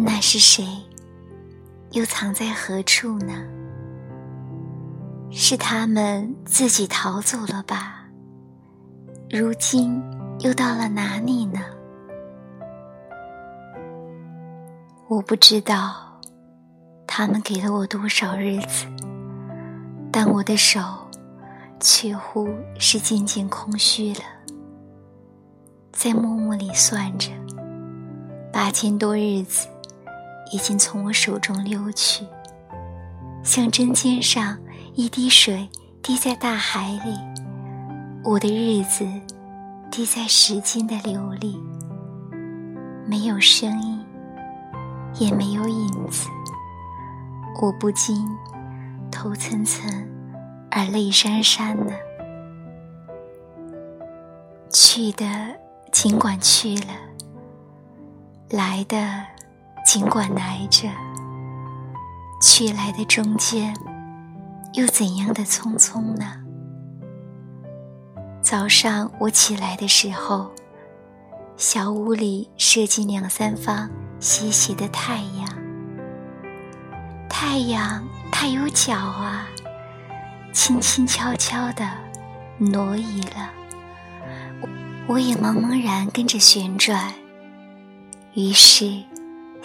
那是谁？又藏在何处呢？是他们自己逃走了吧？如今又到了哪里呢？我不知道，他们给了我多少日子，但我的手却乎是渐渐空虚了。在默默里算着，八千多日子已经从我手中溜去，像针尖上一滴水滴在大海里，我的日子滴在时间的流里，没有声音。也没有影子，我不禁头涔涔而泪潸潸的。去的尽管去了，来的尽管来着，去来的中间又怎样的匆匆呢？早上我起来的时候，小屋里射进两三方。斜斜的太阳，太阳它有脚啊，轻轻悄悄的挪移了，我也茫茫然跟着旋转。于是，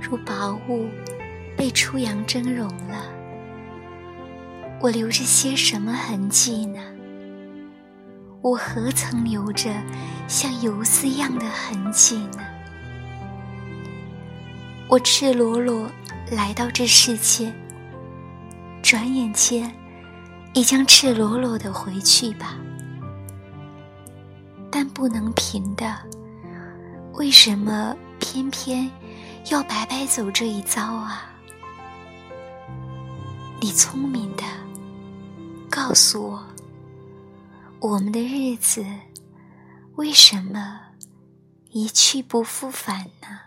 如薄雾，被初阳蒸融了。我留着些什么痕迹呢？我何曾留着像游丝样的痕迹呢？我赤裸裸来到这世界。转眼间，已将赤裸裸的回去吧。但不能平的，为什么偏偏要白白走这一遭啊？你聪明的，告诉我，我们的日子为什么一去不复返呢？